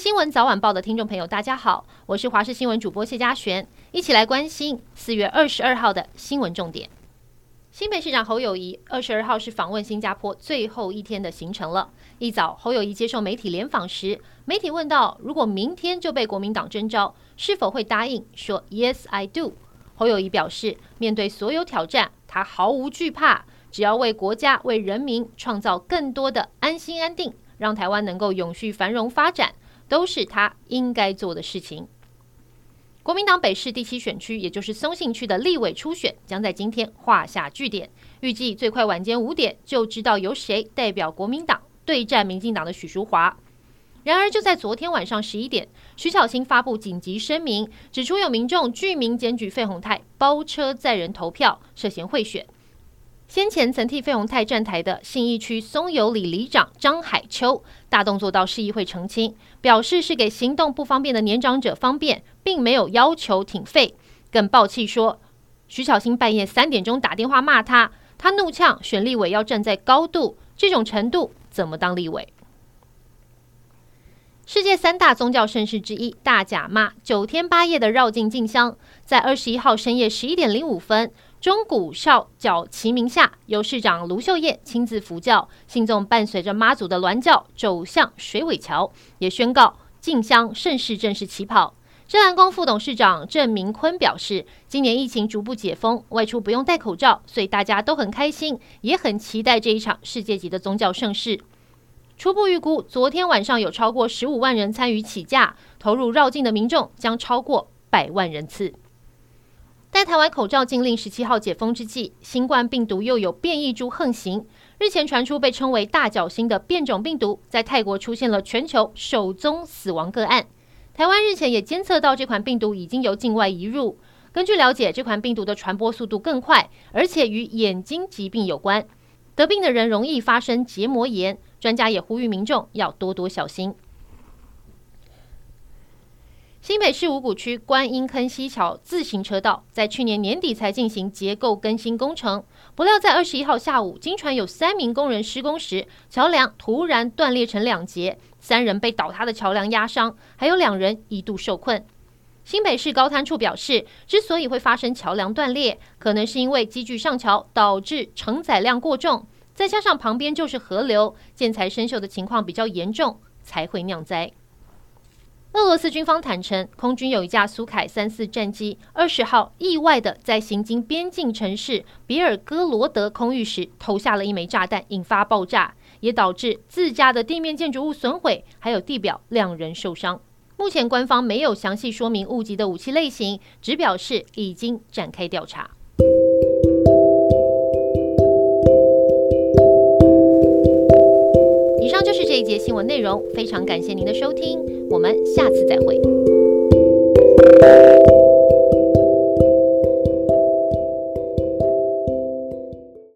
新闻早晚报的听众朋友，大家好，我是华视新闻主播谢佳璇，一起来关心四月二十二号的新闻重点。新北市长侯友谊二十二号是访问新加坡最后一天的行程了。一早，侯友宜接受媒体联访时，媒体问到，如果明天就被国民党征召，是否会答应？说 Yes, I do。侯友宜表示，面对所有挑战，他毫无惧怕，只要为国家、为人民创造更多的安心安定。让台湾能够永续繁荣发展，都是他应该做的事情。国民党北市第七选区，也就是松信区的立委初选，将在今天画下句点。预计最快晚间五点就知道由谁代表国民党对战民进党的许淑华。然而，就在昨天晚上十一点，徐巧芯发布紧急声明，指出有民众具名检举费鸿泰包车载人投票，涉嫌贿选。先前曾替费鸿泰站台的信义区松有里里长张海秋大动作到市议会澄清，表示是给行动不方便的年长者方便，并没有要求挺费。更爆气说，徐巧芯半夜三点钟打电话骂他，他怒呛选立委要站在高度，这种程度怎么当立委？世界三大宗教盛事之一大甲妈九天八夜的绕境进香，在二十一号深夜十一点零五分。钟鼓哨角齐鸣下，由市长卢秀燕亲自扶轿，信众伴随着妈祖的銮轿走向水尾桥，也宣告进香盛事正式起跑。真兰宫副董事长郑明坤表示，今年疫情逐步解封，外出不用戴口罩，所以大家都很开心，也很期待这一场世界级的宗教盛事。初步预估，昨天晚上有超过十五万人参与起驾，投入绕境的民众将超过百万人次。在台湾口罩禁令十七号解封之际，新冠病毒又有变异株横行。日前传出被称为大角星的变种病毒，在泰国出现了全球首宗死亡个案。台湾日前也监测到这款病毒已经由境外移入。根据了解，这款病毒的传播速度更快，而且与眼睛疾病有关，得病的人容易发生结膜炎。专家也呼吁民众要多多小心。新北市五股区观音坑西桥自行车道在去年年底才进行结构更新工程，不料在二十一号下午，经传有三名工人施工时，桥梁突然断裂成两截，三人被倒塌的桥梁压伤，还有两人一度受困。新北市高滩处表示，之所以会发生桥梁断裂，可能是因为机具上桥导致承载量过重，再加上旁边就是河流，建材生锈的情况比较严重，才会酿灾。俄罗斯军方坦承，空军有一架苏凯三四战机，二十号意外的在行经边境城市比尔哥罗德空域时投下了一枚炸弹，引发爆炸，也导致自家的地面建筑物损毁，还有地表两人受伤。目前官方没有详细说明误击的武器类型，只表示已经展开调查。这节新闻内容，非常感谢您的收听。我们下次再会。